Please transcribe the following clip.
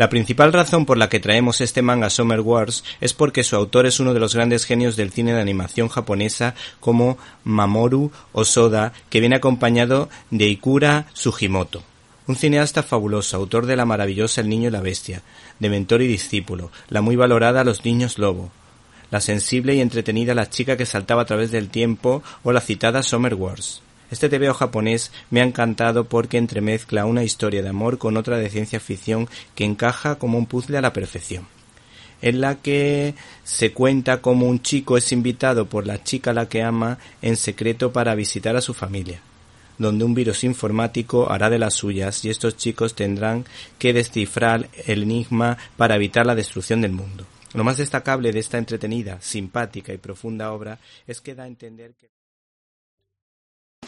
La principal razón por la que traemos este manga Summer Wars es porque su autor es uno de los grandes genios del cine de animación japonesa como Mamoru Osoda, que viene acompañado de Ikura Sugimoto. Un cineasta fabuloso, autor de la maravillosa El niño y la bestia, de mentor y discípulo, la muy valorada Los niños lobo, la sensible y entretenida La chica que saltaba a través del tiempo o la citada Summer Wars. Este TVO japonés me ha encantado porque entremezcla una historia de amor con otra de ciencia ficción que encaja como un puzzle a la perfección en la que se cuenta cómo un chico es invitado por la chica a la que ama en secreto para visitar a su familia, donde un virus informático hará de las suyas y estos chicos tendrán que descifrar el enigma para evitar la destrucción del mundo. Lo más destacable de esta entretenida, simpática y profunda obra es que da a entender que